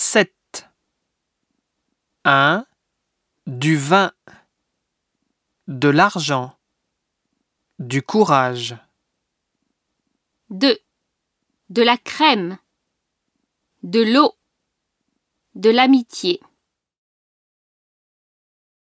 sept. Un, du vin, de l'argent, du courage. Deux De la crème, de l'eau, de l'amitié.